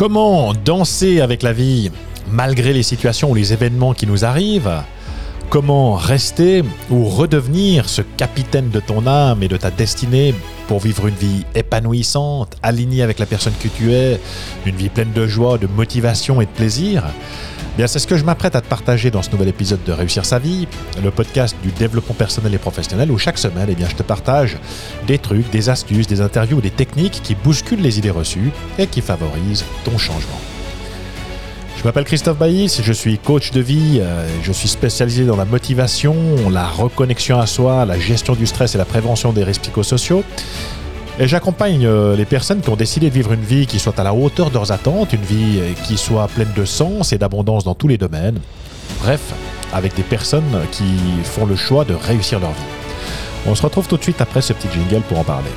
Comment danser avec la vie malgré les situations ou les événements qui nous arrivent? Comment rester ou redevenir ce capitaine de ton âme et de ta destinée? Pour vivre une vie épanouissante, alignée avec la personne que tu es, une vie pleine de joie, de motivation et de plaisir Bien, c'est ce que je m'apprête à te partager dans ce nouvel épisode de Réussir sa vie, le podcast du développement personnel et professionnel où chaque semaine, eh bien, je te partage des trucs, des astuces, des interviews, des techniques qui bousculent les idées reçues et qui favorisent ton changement. Je m'appelle Christophe Baïs, je suis coach de vie, euh, je suis spécialisé dans la motivation, la reconnexion à soi, la gestion du stress et la prévention des risques psychosociaux. Et j'accompagne euh, les personnes qui ont décidé de vivre une vie qui soit à la hauteur de leurs attentes, une vie euh, qui soit pleine de sens et d'abondance dans tous les domaines. Bref, avec des personnes qui font le choix de réussir leur vie. On se retrouve tout de suite après ce petit jingle pour en parler.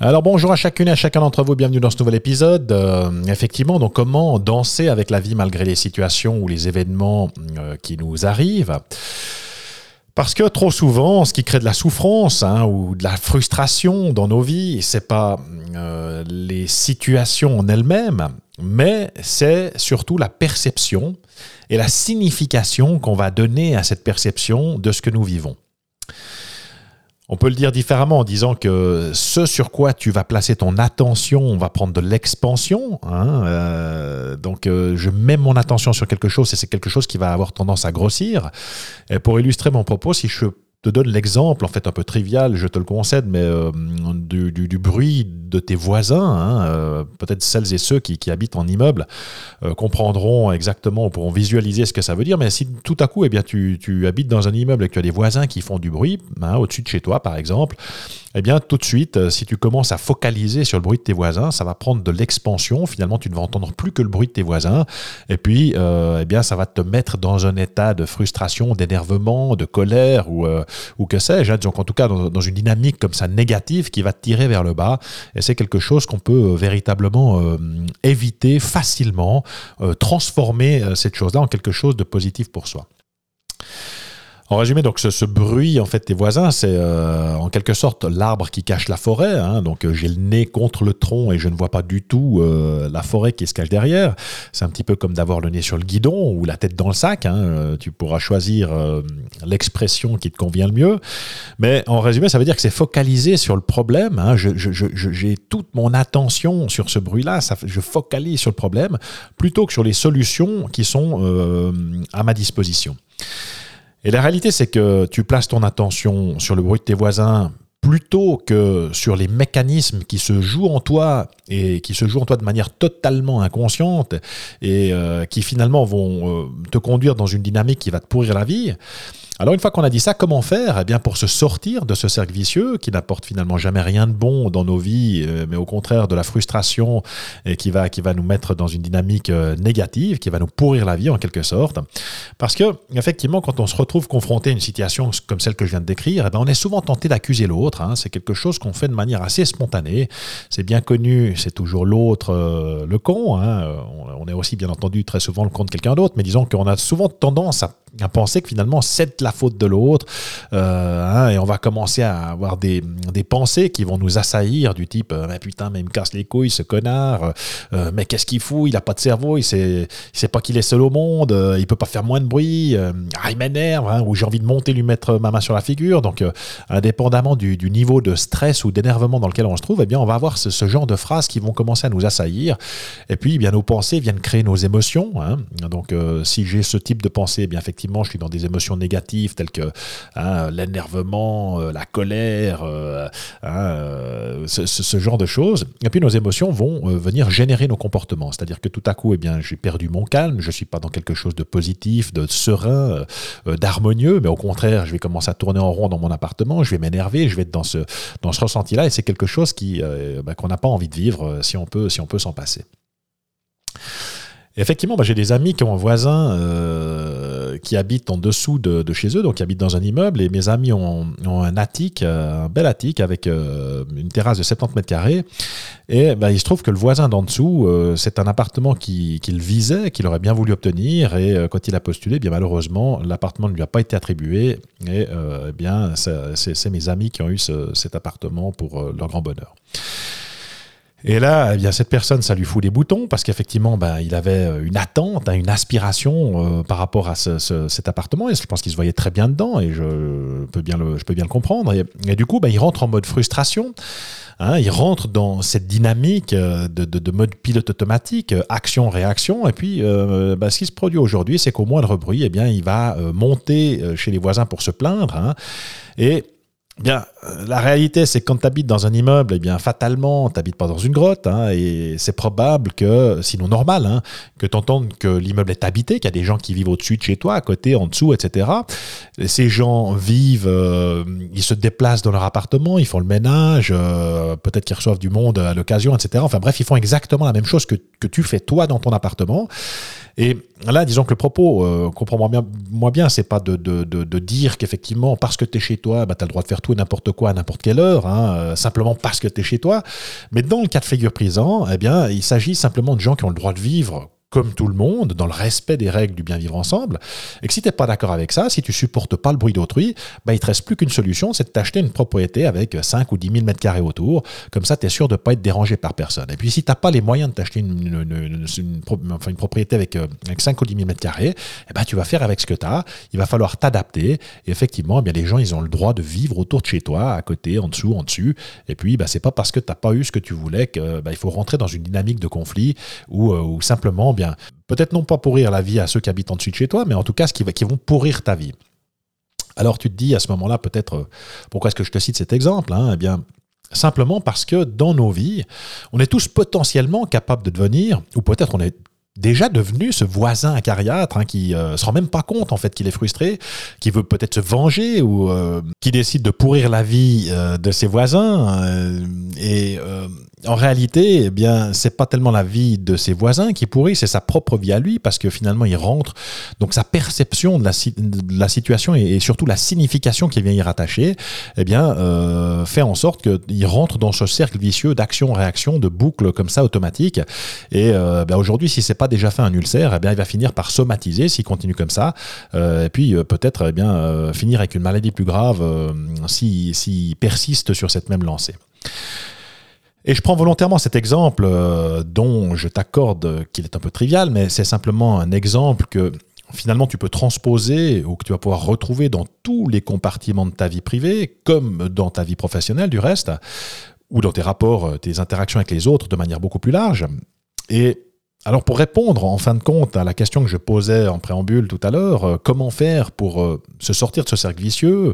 Alors bonjour à chacune et à chacun d'entre vous, bienvenue dans ce nouvel épisode. Euh, effectivement, donc comment danser avec la vie malgré les situations ou les événements euh, qui nous arrivent? Parce que trop souvent, ce qui crée de la souffrance hein, ou de la frustration dans nos vies, c'est pas euh, les situations en elles-mêmes, mais c'est surtout la perception et la signification qu'on va donner à cette perception de ce que nous vivons. On peut le dire différemment en disant que ce sur quoi tu vas placer ton attention va prendre de l'expansion. Hein, euh, donc euh, je mets mon attention sur quelque chose et c'est quelque chose qui va avoir tendance à grossir. Et pour illustrer mon propos, si je te donne l'exemple, en fait un peu trivial, je te le concède, mais euh, du, bruit de tes voisins, hein, euh, peut-être celles et ceux qui, habitent en immeuble euh, comprendront exactement, ou pourront visualiser ce que ça veut dire, mais si tout à coup, eh bien, tu, habites dans un immeuble et que tu as des voisins qui font du bruit, hein, au-dessus de chez toi par exemple, eh bien tout de suite, si tu commences à focaliser sur le bruit de tes voisins, ça va prendre de l'expansion, finalement tu ne vas entendre plus que le bruit de tes voisins, et puis eh bien, ça va te mettre dans un état de frustration, d'énervement, de colère, ou ou que sais-je, hein, donc en tout cas dans, une dynamique comme ça négative qui va tirer vers le bas. Et c'est quelque chose qu'on peut euh, véritablement euh, éviter facilement, euh, transformer cette chose-là en quelque chose de positif pour soi. En résumé, donc ce, bruit en fait des voisins, c'est euh, en quelque sorte l'arbre qui cache la forêt. Hein. donc euh, j'ai le nez contre le tronc et je ne vois pas du tout euh, la forêt qui se cache derrière. C'est un petit peu comme d'avoir le nez sur le guidon ou la tête dans le sac. Hein. tu pourras choisir l'expression qui te convient le mieux. Mais en résumé, ça veut dire que c'est focalisé sur le problème. Hein. j'ai toute mon attention sur ce bruit-là. je focalise sur le problème plutôt que sur les solutions qui sont à ma disposition. Et la réalité, c'est que tu places ton attention sur le bruit de tes voisins plutôt que sur les mécanismes qui se jouent en toi et qui se jouent en toi de manière totalement inconsciente et euh, qui finalement vont euh, te conduire dans une dynamique qui va te pourrir la vie, alors une fois qu'on a dit ça, comment faire Eh bien pour se sortir de ce cercle vicieux qui n'apporte finalement jamais rien de bon dans nos vies, euh, mais au contraire de la frustration et qui va, qui va nous mettre dans une dynamique euh, négative, qui va nous pourrir la vie en quelque sorte? Parce que effectivement, quand on se retrouve confronté à une situation comme celle que je viens de décrire, eh bien, on est souvent tenté d'accuser l'autre. Hein. C'est quelque chose qu'on fait de manière assez spontanée. C'est bien connu, c'est toujours l'autre euh, le con. Hein. On, est aussi bien entendu très souvent le con de quelqu'un d'autre, mais disons qu'on a souvent tendance à à penser que finalement c'est la faute de l'autre euh, hein, et on va commencer à avoir des, des, pensées qui vont nous assaillir du type euh, mais putain mais il me casse les couilles ce connard euh, mais qu'est-ce qu'il fout il a pas de cerveau il sait, il sait pas qu'il est seul au monde il peut pas faire moins de bruit ah, il m'énerve hein, ou j'ai envie de monter lui mettre ma main sur la figure donc indépendamment du, niveau de stress ou d'énervement dans lequel on se trouve eh bien on va avoir ce, ce, genre de phrases qui vont commencer à nous assaillir et puis eh bien nos pensées viennent créer nos émotions hein. donc si j'ai ce type de pensée eh bien effectivement je suis dans des émotions négatives telles que hein, l'énervement, euh, la colère, euh, hein, euh, ce, genre de choses. Et puis nos émotions vont venir générer nos comportements. C'est-à-dire que tout à coup, eh bien, j'ai perdu mon calme, je suis pas dans quelque chose de positif, de serein, d'harmonieux, mais au contraire, je vais commencer à tourner en rond dans mon appartement, je vais m'énerver, je vais être dans ce, dans ce ressenti-là, et c'est quelque chose qui, bah, qu'on n'a pas envie de vivre si on peut, si on peut s'en passer. Effectivement, bah, j'ai des amis qui ont un voisin euh, qui habite en dessous de, chez eux, donc qui habite dans un immeuble, et mes amis ont, un attique, euh, un bel attique avec euh, une terrasse de 70 mètres carrés. Et bah, il se trouve que le voisin d'en dessous, c'est un appartement qu'il visait, qu'il aurait bien voulu obtenir, et quand il a postulé, eh bien malheureusement, l'appartement ne lui a pas été attribué, et eh bien c'est mes amis qui ont eu cet appartement pour leur grand bonheur. Et là, eh bien, cette personne, ça lui fout des boutons parce qu'effectivement, ben, il avait euh, une attente, hein, une aspiration euh, par rapport à cet appartement. Et je pense qu'il se voyait très bien dedans et je peux bien le, je peux bien le comprendre. Et, du coup, ben, il rentre en mode frustration. Hein, il rentre dans cette dynamique euh, de, mode pilote automatique, action-réaction. Et puis, ben, ce qui se produit aujourd'hui, c'est qu'au moindre bruit, eh bien, il va monter chez les voisins pour se plaindre. Hein, et Bien, euh, la réalité, c'est que quand tu habites dans un immeuble, eh bien, fatalement, tu n'habites pas dans une grotte. Hein, et c'est probable que, sinon normal, hein, que tu que l'immeuble est habité, qu'il y a des gens qui vivent au-dessus de chez toi, à côté, en dessous, etc. ces gens vivent, euh, ils se déplacent dans leur appartement, ils font le ménage, euh, peut-être qu'ils reçoivent du monde à l'occasion, etc. Enfin bref, ils font exactement la même chose que, que tu fais toi dans ton appartement. Et là, disons que le propos, euh, comprends-moi bien, moi bien, c'est pas de, de, de, dire qu'effectivement, parce que tu es chez toi, bah, tu le droit de faire tout et n'importe quoi à n'importe quelle heure, hein, euh, simplement parce que tu es chez toi. Mais dans le cas de figure présent, eh bien, il s'agit simplement de gens qui ont le droit de vivre comme tout le monde, dans le respect des règles du bien vivre ensemble, et que si tu n'es pas d'accord avec ça, si tu supportes pas le bruit d'autrui, bah, il te reste plus qu'une solution, c'est de t'acheter une propriété avec 5 ou 10 000 mètres carrés autour, comme ça tu es sûr de ne pas être dérangé par personne. Et puis si tu n'as pas les moyens de t'acheter une, propriété avec, euh, avec 5 ou 10 000 mètres carrés, eh ben, tu vas faire avec ce que tu as, il va falloir t'adapter, et effectivement, eh bien, les gens, ils ont le droit de vivre autour de chez toi, à côté, en dessous, en dessus, et puis bah, c'est pas parce que tu n'as pas eu ce que tu voulais qu'il bah, faut rentrer dans une dynamique de conflit, ou, euh, ou simplement, Peut-être non pas pourrir la vie à ceux qui habitent en dessus de chez toi, mais en tout cas, ce qui, qui vont pourrir ta vie. Alors tu te dis à ce moment-là, peut-être, euh, pourquoi est-ce que je te cite cet exemple hein? Eh bien, simplement parce que dans nos vies, on est tous potentiellement capables de devenir, ou peut-être on est déjà devenu ce voisin acariâtre hein, qui euh, se rend même pas compte en fait qu'il est frustré, qui veut peut-être se venger ou euh, qui décide de pourrir la vie de ses voisins et en réalité, eh bien, c'est pas tellement la vie de ses voisins qui pourrit, c'est sa propre vie à lui, parce que finalement, il rentre. Donc, sa perception de la, situation et, surtout la signification qu'il vient y rattacher, eh bien, euh, fait en sorte qu'il rentre dans ce cercle vicieux d'action-réaction, de boucle comme ça automatique. Et euh, ben, aujourd'hui, si c'est pas déjà fait un ulcère, eh bien, il va finir par somatiser s'il continue comme ça. Euh, et puis, peut-être, eh bien, finir avec une maladie plus grave s'il persiste sur cette même lancée. Et je prends volontairement cet exemple euh, dont je t'accorde qu'il est un peu trivial, mais c'est simplement un exemple que finalement tu peux transposer ou que tu vas pouvoir retrouver dans tous les compartiments de ta vie privée, comme dans ta vie professionnelle du reste, ou dans tes rapports, euh, tes interactions avec les autres de manière beaucoup plus large. Et alors pour répondre en fin de compte à la question que je posais en préambule tout à l'heure, euh, comment faire pour euh, se sortir de ce cercle vicieux,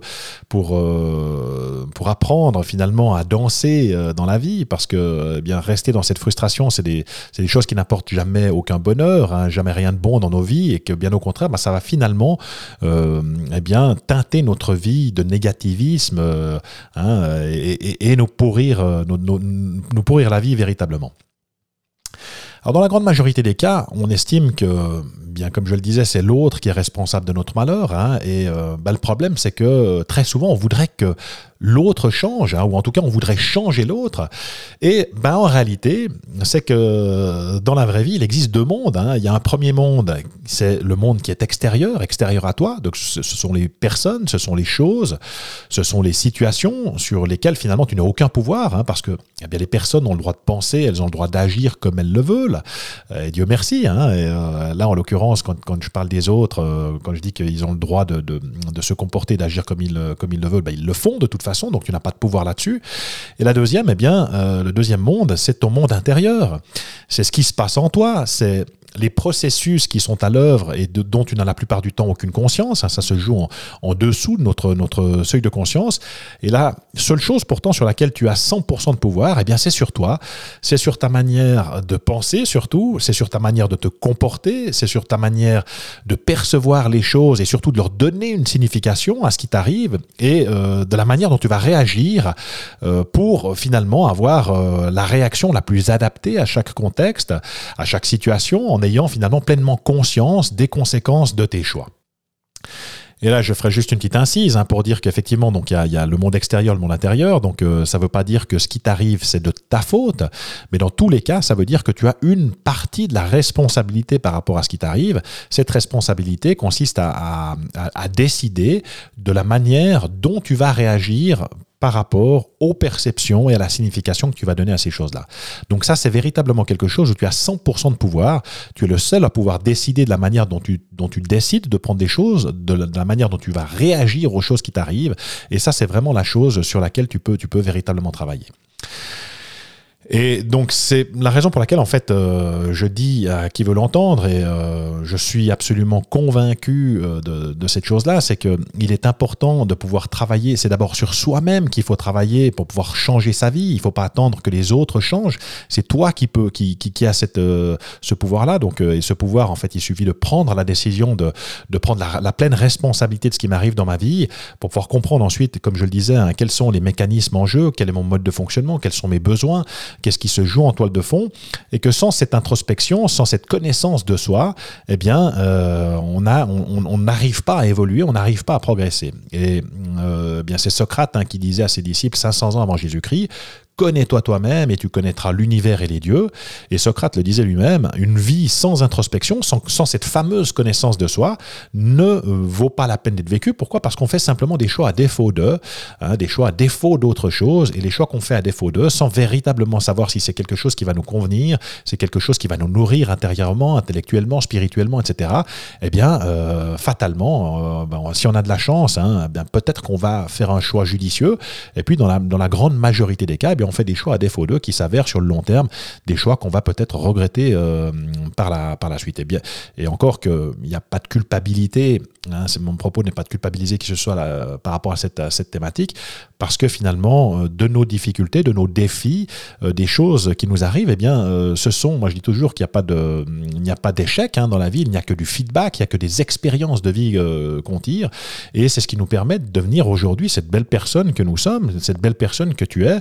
pour, euh, pour apprendre finalement à danser dans la vie, parce que eh bien rester dans cette frustration, c'est des, des, choses qui n'apportent jamais aucun bonheur, hein, jamais rien de bon dans nos vies, et que bien au contraire, bah, ça va finalement eh bien, teinter notre vie de négativisme hein, et, nous, pourrir, nous pourrir la vie véritablement. Alors dans la grande majorité des cas, on estime que, bien comme je le disais, c'est l'autre qui est responsable de notre malheur. Hein, et euh, bah, le problème, c'est que très souvent, on voudrait que l'autre change, hein, ou en tout cas on voudrait changer l'autre. Et ben, en réalité, c'est que dans la vraie vie, il existe deux mondes. Hein. Il y a un premier monde, c'est le monde qui est extérieur, extérieur à toi. Donc ce sont les personnes, ce sont les choses, ce sont les situations sur lesquelles finalement tu n'as aucun pouvoir, parce que eh bien, les personnes ont le droit de penser, elles ont le droit d'agir comme elles le veulent. Et Dieu merci. Euh, là, en l'occurrence, quand, je parle des autres, euh, quand je dis qu'ils ont le droit de, se comporter, d'agir comme ils, ils le veulent, ben, ils le font de toute façon donc tu n'as pas de pouvoir là-dessus. Et la deuxième, eh bien, euh, le deuxième monde, c'est ton monde intérieur. C'est ce qui se passe en toi, c'est les processus qui sont à l'œuvre et dont tu n'as la plupart du temps aucune conscience, hein, ça se joue en, dessous de notre, seuil de conscience. Et la seule chose pourtant sur laquelle tu as 100% de pouvoir, eh bien c'est sur toi, c'est sur ta manière de penser surtout, c'est sur ta manière de te comporter, c'est sur ta manière de percevoir les choses et surtout de leur donner une signification à ce qui t'arrive et euh, de la manière dont tu vas réagir euh, pour finalement avoir euh, la réaction la plus adaptée à chaque contexte, à chaque situation, ayant finalement pleinement conscience des conséquences de tes choix. Et là, je ferai juste une petite incise hein, pour dire qu'effectivement, il y, a, le monde extérieur, le monde intérieur. Donc euh, ça ne veut pas dire que ce qui t'arrive c'est de ta faute, mais dans tous les cas, ça veut dire que tu as une partie de la responsabilité par rapport à ce qui t'arrive. Cette responsabilité consiste à décider de la manière dont tu vas réagir par rapport aux perceptions et à la signification que tu vas donner à ces choses-là. Donc ça, c'est véritablement quelque chose où tu as 100% de pouvoir. Tu es le seul à pouvoir décider de la manière dont tu, dont tu décides de prendre des choses, de la, manière dont tu vas réagir aux choses qui t'arrivent. Et ça, c'est vraiment la chose sur laquelle tu peux, tu peux véritablement travailler. Et donc c'est la raison pour laquelle en fait euh, je dis à qui veut l'entendre et euh, je suis absolument convaincu euh, de, de, cette chose-là, c'est que il est important de pouvoir travailler. C'est d'abord sur soi-même qu'il faut travailler pour pouvoir changer sa vie. Il faut pas attendre que les autres changent. C'est toi qui peut qui, qui, qui a cette ce pouvoir-là. Donc et ce pouvoir en fait il suffit de prendre la décision de, de prendre la, la, pleine responsabilité de ce qui m'arrive dans ma vie pour pouvoir comprendre ensuite, comme je le disais, hein, quels sont les mécanismes en jeu, quel est mon mode de fonctionnement, quels sont mes besoins qu'est-ce qui se joue en toile de fond, et que sans cette introspection, sans cette connaissance de soi, eh bien, euh, on n'arrive pas à évoluer, on n'arrive pas à progresser. Et euh, bien, c'est Socrate hein, qui disait à ses disciples 500 ans avant Jésus-Christ connais-toi toi-même et tu connaîtras l'univers et les dieux. Et Socrate le disait lui-même, une vie sans introspection, sans, cette fameuse connaissance de soi, ne euh, vaut pas la peine d'être vécue. Pourquoi? Parce qu'on fait simplement des choix à défaut d'eux, hein, des choix à défaut d'autre chose, et les choix qu'on fait à défaut d'eux, sans véritablement savoir si c'est quelque chose qui va nous convenir, c'est quelque chose qui va nous nourrir intérieurement, intellectuellement, spirituellement, etc. Eh bien, euh, fatalement, euh, ben, si on a de la chance, hein, ben, peut-être qu'on va faire un choix judicieux, et puis dans la, dans la grande majorité des cas, eh on fait des choix à défaut d'eux qui s'avèrent sur le long terme des choix qu'on va peut-être regretter euh, par, la, par la suite. Et, bien, et encore qu'il n'y a pas de culpabilité, hein, mon propos n'est pas de culpabiliser qui ce soit par rapport à cette, cette thématique, parce que finalement, euh, de nos difficultés, de nos défis, euh, des choses qui nous arrivent, eh bien, ce sont, moi je dis toujours qu'il n'y a pas de, il n'y a pas d'échec hein, dans la vie, il n'y a que du feedback, il n'y a que des expériences de vie qu'on tire, et c'est ce qui nous permet de devenir aujourd'hui cette belle personne que nous sommes, cette belle personne que tu es,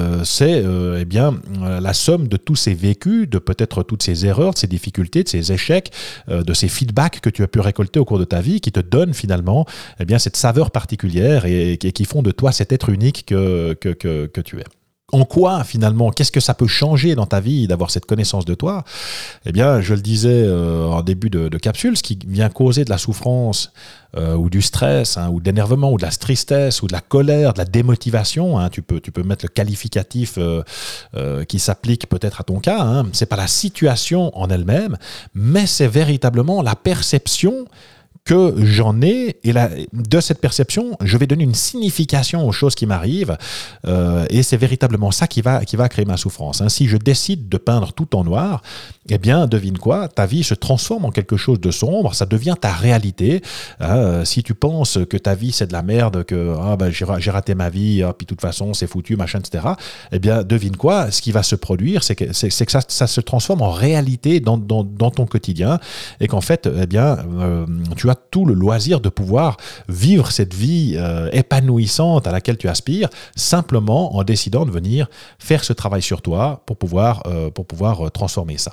euh, c'est euh, eh bien euh, la somme de tous ces vécus, de peut-être toutes ces erreurs, de ces difficultés, de ces échecs, de ces feedbacks que tu as pu récolter au cours de ta vie, qui te donnent finalement eh bien cette saveur particulière et, qui font de toi cet être unique que, que, que tu es en quoi finalement, qu'est-ce que ça peut changer dans ta vie d'avoir cette connaissance de toi? Eh bien, je le disais euh, en début de, capsule, ce qui vient causer de la souffrance euh, ou du stress, hein, ou de l'énervement, ou de la tristesse, ou de la colère, de la démotivation, hein, tu, peux, tu peux mettre le qualificatif euh, qui s'applique peut-être à ton cas, hein, c'est pas la situation en elle-même, mais c'est véritablement la perception que j'en ai, et de cette perception, je vais donner une signification aux choses qui m'arrivent, euh, et c'est véritablement ça qui va, qui va créer ma souffrance. Hein. Si je décide de peindre tout en noir, eh bien, devine quoi, ta vie se transforme en quelque chose de sombre, ça devient ta réalité. Hein. si tu penses que ta vie c'est de la merde, que ah, ben, j'ai raté ma vie, ah, puis de toute façon c'est foutu, machin, etc., eh bien, devine quoi, ce qui va se produire, c'est que, ça, se transforme en réalité dans, ton quotidien, et qu'en fait, eh bien, euh, tu as tout le loisir de pouvoir vivre cette vie euh, épanouissante à laquelle tu aspires, simplement en décidant de venir faire ce travail sur toi pour pouvoir, euh, pour pouvoir euh, transformer ça.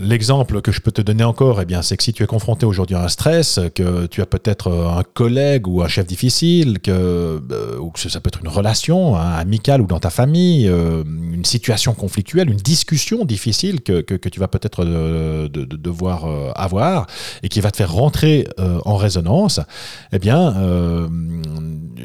L'exemple que je peux te donner encore, eh bien, c'est que si tu es confronté aujourd'hui à un stress, que tu as peut-être un collègue ou un chef difficile, que, euh, ou que ça peut être une relation hein, amicale ou dans ta famille, euh, une situation conflictuelle, une discussion difficile que, que, tu vas peut-être de, de, devoir euh, avoir et qui va te faire rentrer en résonance, eh bien,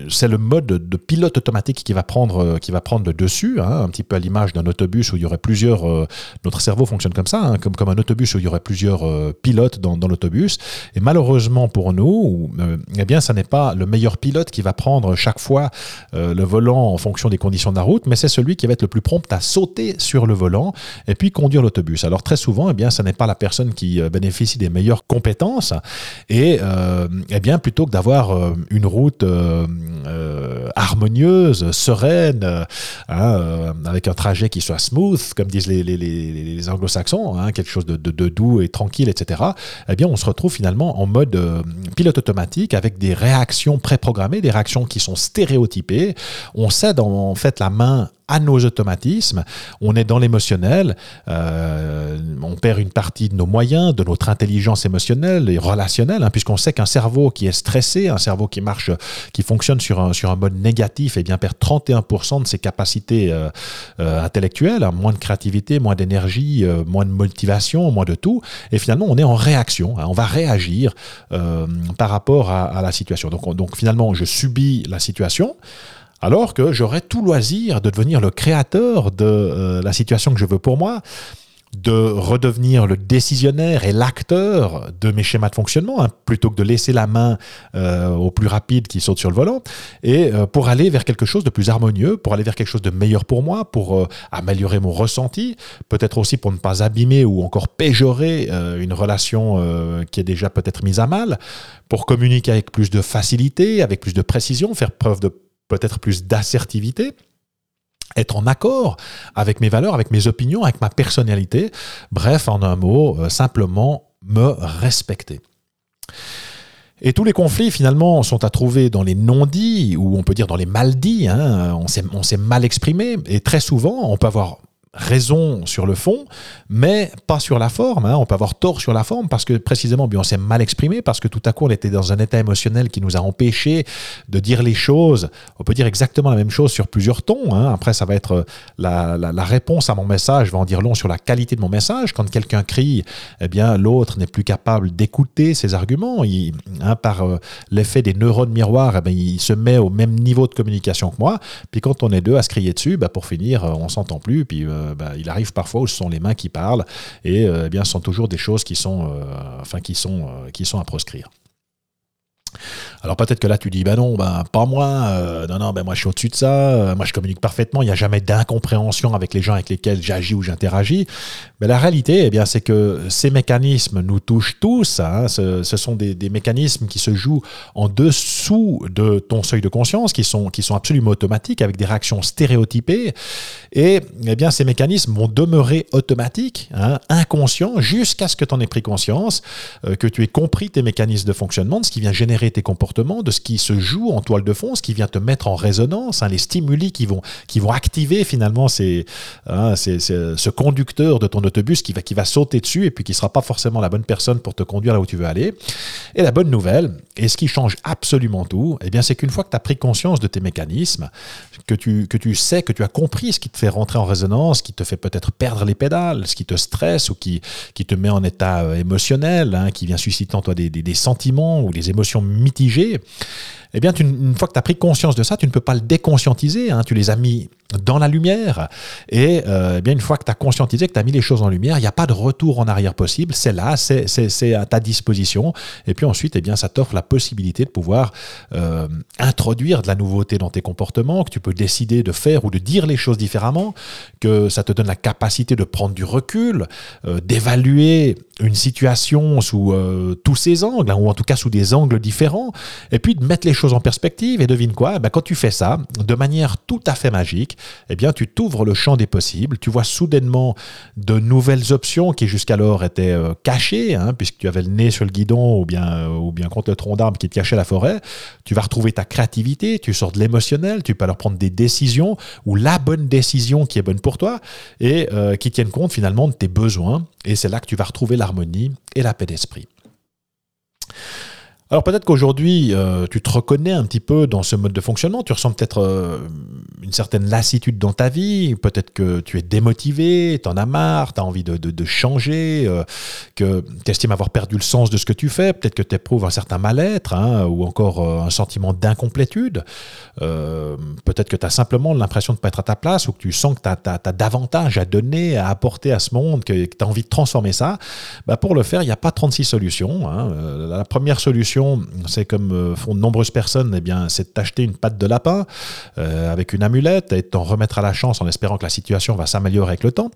c'est le mode de pilote automatique qui va prendre, qui va prendre le dessus, hein, un petit peu à l'image d'un autobus où il y aurait plusieurs. notre cerveau fonctionne comme ça, hein, comme comme un autobus où il y aurait plusieurs euh, pilotes dans, l'autobus. Et malheureusement pour nous, euh, eh bien, ça n'est pas le meilleur pilote qui va prendre chaque fois euh, le volant en fonction des conditions de la route, mais c'est celui qui va être le plus prompt à sauter sur le volant et puis conduire l'autobus. Alors très souvent, eh bien, ça n'est pas la personne qui bénéficie des meilleures compétences. Et eh bien, plutôt que d'avoir une route harmonieuse, sereine, hein, avec un trajet qui soit smooth, comme disent les, anglo-saxons, hein, quelque chose de, doux et tranquille, etc., eh bien, on se retrouve finalement en mode euh, pilote automatique avec des réactions préprogrammées, des réactions qui sont stéréotypées. On cède en, fait la main à nos automatismes, on est dans l'émotionnel, euh, on perd une partie de nos moyens, de notre intelligence émotionnelle et relationnelle, hein, puisqu'on sait qu'un cerveau qui est stressé, un cerveau qui marche, qui fonctionne sur un, sur un mode négatif, eh bien perd 31% de ses capacités euh, euh, intellectuelles, hein, moins de créativité, moins d'énergie, moins de motivation, moins de tout, et finalement on est en réaction, hein, on va réagir par rapport à, à la situation. Donc, donc finalement je subis la situation alors que j'aurais tout loisir de devenir le créateur de euh, la situation que je veux pour moi, de redevenir le décisionnaire et l'acteur de mes schémas de fonctionnement, hein, plutôt que de laisser la main euh, au plus rapide qui saute sur le volant, et euh, pour aller vers quelque chose de plus harmonieux, pour aller vers quelque chose de meilleur pour moi, pour améliorer mon ressenti, peut-être aussi pour ne pas abîmer ou encore péjorer une relation qui est déjà peut-être mise à mal, pour communiquer avec plus de facilité, avec plus de précision, faire preuve de peut-être plus d'assertivité, être en accord avec mes valeurs, avec mes opinions, avec ma personnalité. Bref, en un mot, euh, simplement me respecter. Et tous les conflits, finalement, sont à trouver dans les non-dits, ou on peut dire dans les mal-dits. Hein. On s'est mal exprimé. Et très souvent, on peut avoir raison sur le fond, mais pas sur la forme. Hein. On peut avoir tort sur la forme parce que précisément, on s'est mal exprimé, parce que tout à coup, on était dans un état émotionnel qui nous a empêché de dire les choses. On peut dire exactement la même chose sur plusieurs tons. Hein. Après, ça va être euh, la, réponse à mon message, va en dire long sur la qualité de mon message. Quand quelqu'un crie, eh bien, l'autre n'est plus capable d'écouter ses arguments. Il, hein, par euh, l'effet des neurones miroirs, eh bien, il se met au même niveau de communication que moi. Puis quand on est deux à se crier dessus, bah, pour finir, euh, on s'entend plus. Puis bah, il arrive parfois où ce sont les mains qui parlent et euh, eh bien, ce sont toujours des choses qui sont, euh, enfin, qui sont, qui sont à proscrire. Alors peut-être que là tu dis ben non ben pas moi euh, non non ben moi je suis au-dessus de ça euh, moi je communique parfaitement il n'y a jamais d'incompréhension avec les gens avec lesquels j'agis ou j'interagis mais la réalité eh bien c'est que ces mécanismes nous touchent tous hein. ce, sont des, mécanismes qui se jouent en dessous de ton seuil de conscience qui sont qui sont absolument automatiques avec des réactions stéréotypées et eh bien ces mécanismes vont demeurer automatiques hein, inconscients jusqu'à ce que tu en aies pris conscience euh, que tu aies compris tes mécanismes de fonctionnement ce qui vient générer tes comportements de ce qui se joue en toile de fond, ce qui vient te mettre en résonance, hein, les stimuli qui vont, qui vont activer finalement hein, ce conducteur de ton autobus qui va, qui va sauter dessus et puis qui ne sera pas forcément la bonne personne pour te conduire là où tu veux aller. Et la bonne nouvelle, et ce qui change absolument tout, eh bien, c'est qu'une fois que tu as pris conscience de tes mécanismes, que tu, que tu sais, que tu as compris ce qui te fait rentrer en résonance, ce qui te fait peut-être perdre les pédales, ce qui te stresse ou qui, qui te met en état euh, émotionnel, hein, qui vient susciter en toi des, des sentiments ou des émotions mitigées, eh bien, une fois que tu as pris conscience de ça, tu ne peux pas le déconscientiser. Hein. tu les as mis dans la lumière. Et euh, eh bien, une fois que tu as conscientisé, que tu as mis les choses en lumière, il n'y a pas de retour en arrière possible. C'est là, c'est à ta disposition. Et puis ensuite, eh bien, ça t'offre la possibilité de pouvoir euh, introduire de la nouveauté dans tes comportements, que tu peux décider de faire ou de dire les choses différemment, que ça te donne la capacité de prendre du recul, euh, d'évaluer une situation sous tous ses angles, hein, ou en tout cas sous des angles différents, et puis de mettre les choses en perspective. Et devine quoi? Eh ben, Quand tu fais ça, de manière tout à fait magique, eh bien, tu t'ouvres le champ des possibles, tu vois soudainement de nouvelles options qui jusqu'alors étaient euh, cachées, hein, puisque tu avais le nez sur le guidon ou bien, euh, ou bien contre le tronc d'arbre qui te cachait la forêt. Tu vas retrouver ta créativité, tu sors de l'émotionnel, tu peux alors prendre des décisions ou la bonne décision qui est bonne pour toi et euh, qui tienne compte finalement de tes besoins. Et c'est là que tu vas retrouver l'harmonie et la paix d'esprit. Alors peut-être qu'aujourd'hui, euh, tu te reconnais un petit peu dans ce mode de fonctionnement, tu ressens peut-être euh, une certaine lassitude dans ta vie, peut-être que tu es démotivé, tu en as marre, tu as envie de, changer, euh, que tu estimes avoir perdu le sens de ce que tu fais, peut-être que tu éprouves un certain mal-être hein, ou encore un sentiment d'incomplétude, peut-être que tu as simplement l'impression de ne pas être à ta place ou que tu sens que tu as, davantage à donner, à apporter à ce monde, que, tu as envie de transformer ça. Bah pour le faire, il n'y a pas 36 solutions. Hein. La première solution, c'est comme euh, font de nombreuses personnes, eh bien, c'est de une patte de lapin euh, avec une amulette et de t'en remettre à la chance en espérant que la situation va s'améliorer avec le temps.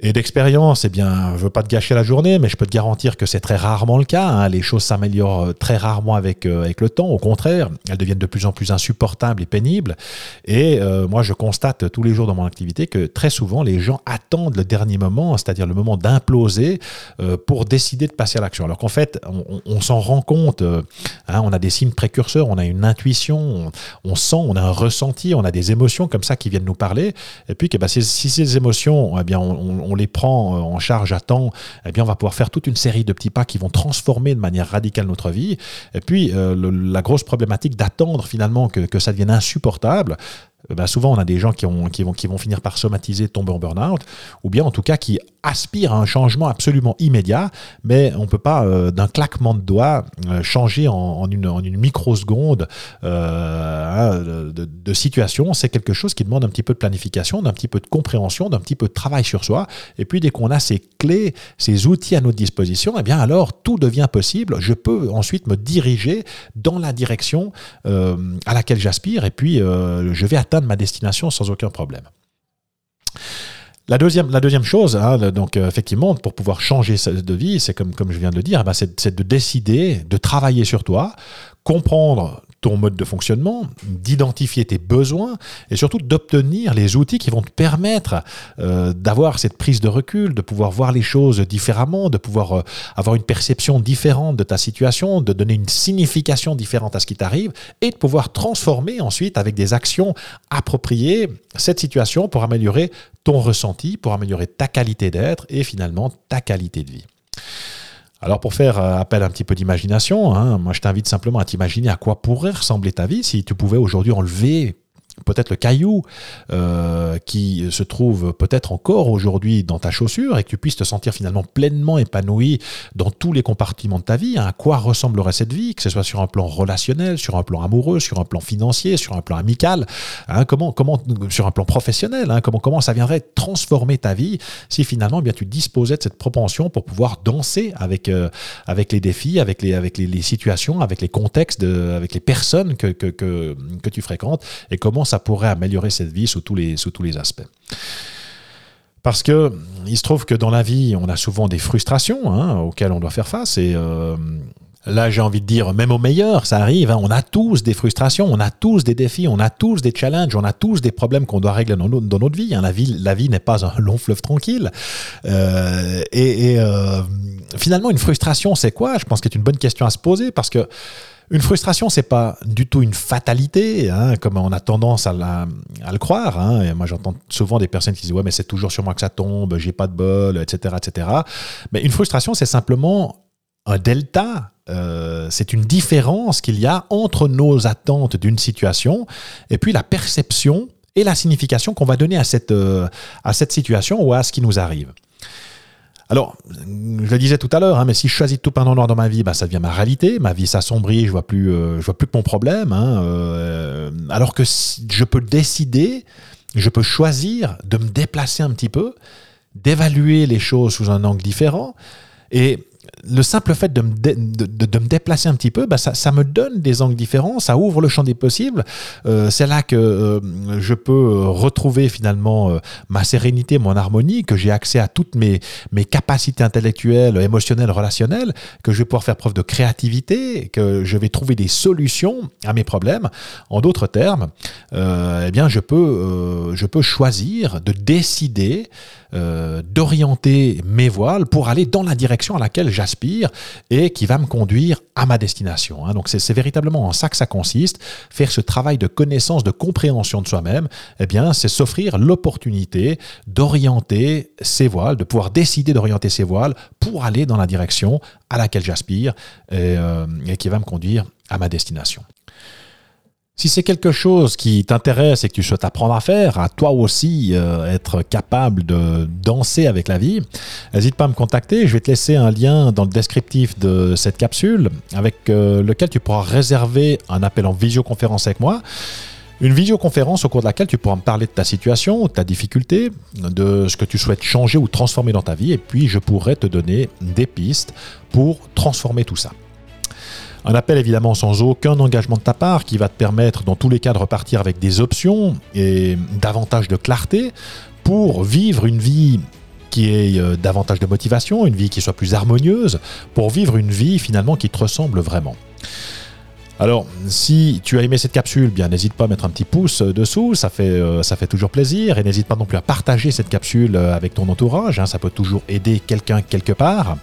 Et d'expérience, eh bien, je veux pas te gâcher la journée, mais je peux te garantir que c'est très rarement le cas. Hein. Les choses s'améliorent euh, très rarement avec, euh, avec le temps. Au contraire, elles deviennent de plus en plus insupportables et pénibles. Et euh, moi, je constate tous les jours dans mon activité que très souvent, les gens attendent le dernier moment, c'est-à-dire le moment d'imploser, pour décider de passer à l'action. Alors qu'en fait, on, s'en rend compte. Hein, on a des signes précurseurs, on a une intuition, on, sent, on a un ressenti, on a des émotions comme ça qui viennent nous parler. Et puis, que, bah, si, ces émotions, eh bien, on les prend euh, en charge à temps, eh bien, on va pouvoir faire toute une série de petits pas qui vont transformer de manière radicale notre vie. Et puis, euh, la grosse problématique d'attendre finalement que, que ça devienne insupportable, bah, souvent on a des gens qui, ont, qui, vont, qui vont finir par somatiser, tomber en burn-out, ou bien en tout cas qui aspirent à un changement absolument immédiat, mais on ne peut pas euh, d'un claquement de doigts euh, changer en, une, en, une, microseconde hein, de, situation. C'est quelque chose qui demande un petit peu de planification, d'un petit peu de compréhension, d'un petit peu de travail sur soi. Et puis dès qu'on a ces clés, ces outils à notre disposition, eh bien alors tout devient possible. Je peux ensuite me diriger dans la direction à laquelle j'aspire, et puis je vais atteindre ma destination sans aucun problème. La deuxième, la deuxième chose, hein, donc euh, effectivement, pour pouvoir changer de vie, c'est comme, comme je viens de le dire, bah, c'est de décider de travailler sur toi, comprendre ton mode de fonctionnement, d'identifier tes besoins et surtout d'obtenir les outils qui vont te permettre euh, d'avoir cette prise de recul, de pouvoir voir les choses différemment, de pouvoir euh, avoir une perception différente de ta situation, de donner une signification différente à ce qui t'arrive et de pouvoir transformer ensuite avec des actions appropriées cette situation pour améliorer ton ressenti, pour améliorer ta qualité d'être et finalement ta qualité de vie. Alors pour faire euh, appel un petit peu d'imagination, hein, moi je t'invite simplement à t'imaginer à quoi pourrait ressembler ta vie si tu pouvais aujourd'hui enlever peut-être le caillou euh, qui se trouve peut-être encore aujourd'hui dans ta chaussure et que tu puisses te sentir finalement pleinement épanoui dans tous les compartiments de ta vie. À quoi ressemblerait cette vie, que ce soit sur un plan relationnel, sur un plan amoureux, sur un plan financier, sur un plan amical, hein, comment, comment, sur un plan professionnel, hein, comment, comment ça viendrait transformer ta vie si finalement eh bien, tu disposais de cette propension pour pouvoir danser avec, euh, avec les défis, avec les, avec les, situations, avec les contextes, avec les personnes que, que, que, que tu fréquentes et comment ça pourrait améliorer cette vie sous tous les, sous tous les aspects. Parce que il se trouve que dans la vie, on a souvent des frustrations hein, auxquelles on doit faire face. Et euh, là, j'ai envie de dire, même au meilleur, ça arrive. Hein, on a tous des frustrations, on a tous des défis, on a tous des challenges, on a tous des problèmes qu'on doit régler dans, dans notre vie. Hein. La vie, la vie n'est pas un long fleuve tranquille. Euh, et, euh, finalement, une frustration, c'est quoi? Je pense que c'est une bonne question à se poser parce que une frustration, c'est pas du tout une fatalité, hein, comme on a tendance à, le croire. Hein. Moi, j'entends souvent des personnes qui disent ouais, mais c'est toujours sur moi que ça tombe, j'ai pas de bol, etc., etc. Mais une frustration, c'est simplement un delta. Euh, c'est une différence qu'il y a entre nos attentes d'une situation et puis la perception et la signification qu'on va donner à cette, euh, à cette situation ou à ce qui nous arrive. Alors, je le disais tout à l'heure, hein, mais si je choisis tout pendant noir dans ma vie, bah, ça devient ma réalité. Ma vie s'assombrit, je vois plus, euh, je vois plus que mon problème. Hein, euh, alors que je peux décider, je peux choisir de me déplacer un petit peu, d'évaluer les choses sous un angle différent. Et le simple fait de me, déplacer un petit peu, bah, ça, me donne des angles différents, ça ouvre le champ des possibles. Euh, c'est là que euh, je peux retrouver finalement euh, ma sérénité, mon harmonie, que j'ai accès à toutes mes, capacités intellectuelles, émotionnelles, relationnelles, que je vais pouvoir faire preuve de créativité, que je vais trouver des solutions à mes problèmes. En d'autres termes, eh bien, je peux choisir de décider d'orienter mes voiles pour aller dans la direction à laquelle j'aspire et qui va me conduire à ma destination. Hein. Donc c'est véritablement en ça que ça consiste, faire ce travail de connaissance, de compréhension de soi-même, eh bien c'est s'offrir l'opportunité d'orienter ses voiles, de pouvoir décider d'orienter ses voiles pour aller dans la direction à laquelle j'aspire et euh, qui va me conduire à ma destination. Si c'est quelque chose qui t'intéresse et que tu souhaites apprendre à faire, à toi aussi euh, être capable de danser avec la vie, n'hésite pas à me contacter. Je vais te laisser un lien dans le descriptif de cette capsule avec euh, lequel tu pourras réserver un appel en visioconférence avec moi. Une visioconférence au cours de laquelle tu pourras me parler de ta situation, de ta difficulté, de ce que tu souhaites changer ou transformer dans ta vie, et puis je pourrai te donner des pistes pour transformer tout ça. Un appel évidemment sans aucun engagement de ta part qui va te permettre dans tous les cas de repartir avec des options et davantage de clarté pour vivre une vie qui ait euh, davantage de motivation, une vie qui soit plus harmonieuse, pour vivre une vie finalement qui te ressemble vraiment. Alors, si tu as aimé cette capsule, bien n'hésite pas à mettre un petit pouce euh, dessous, ça fait, euh, ça fait toujours plaisir. Et n'hésite pas non plus à partager cette capsule avec ton entourage, hein, ça peut toujours aider quelqu'un quelque part.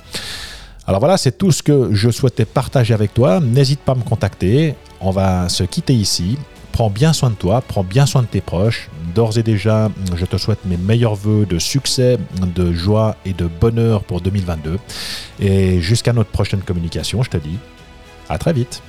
Alors voilà, c'est tout ce que je souhaitais partager avec toi. N'hésite pas à me contacter. On va se quitter ici. Prends bien soin de toi, prends bien soin de tes proches. D'ores et déjà, je te souhaite mes meilleurs voeux de succès, de joie et de bonheur pour 2022. Et jusqu'à notre prochaine communication, je te dis à très vite.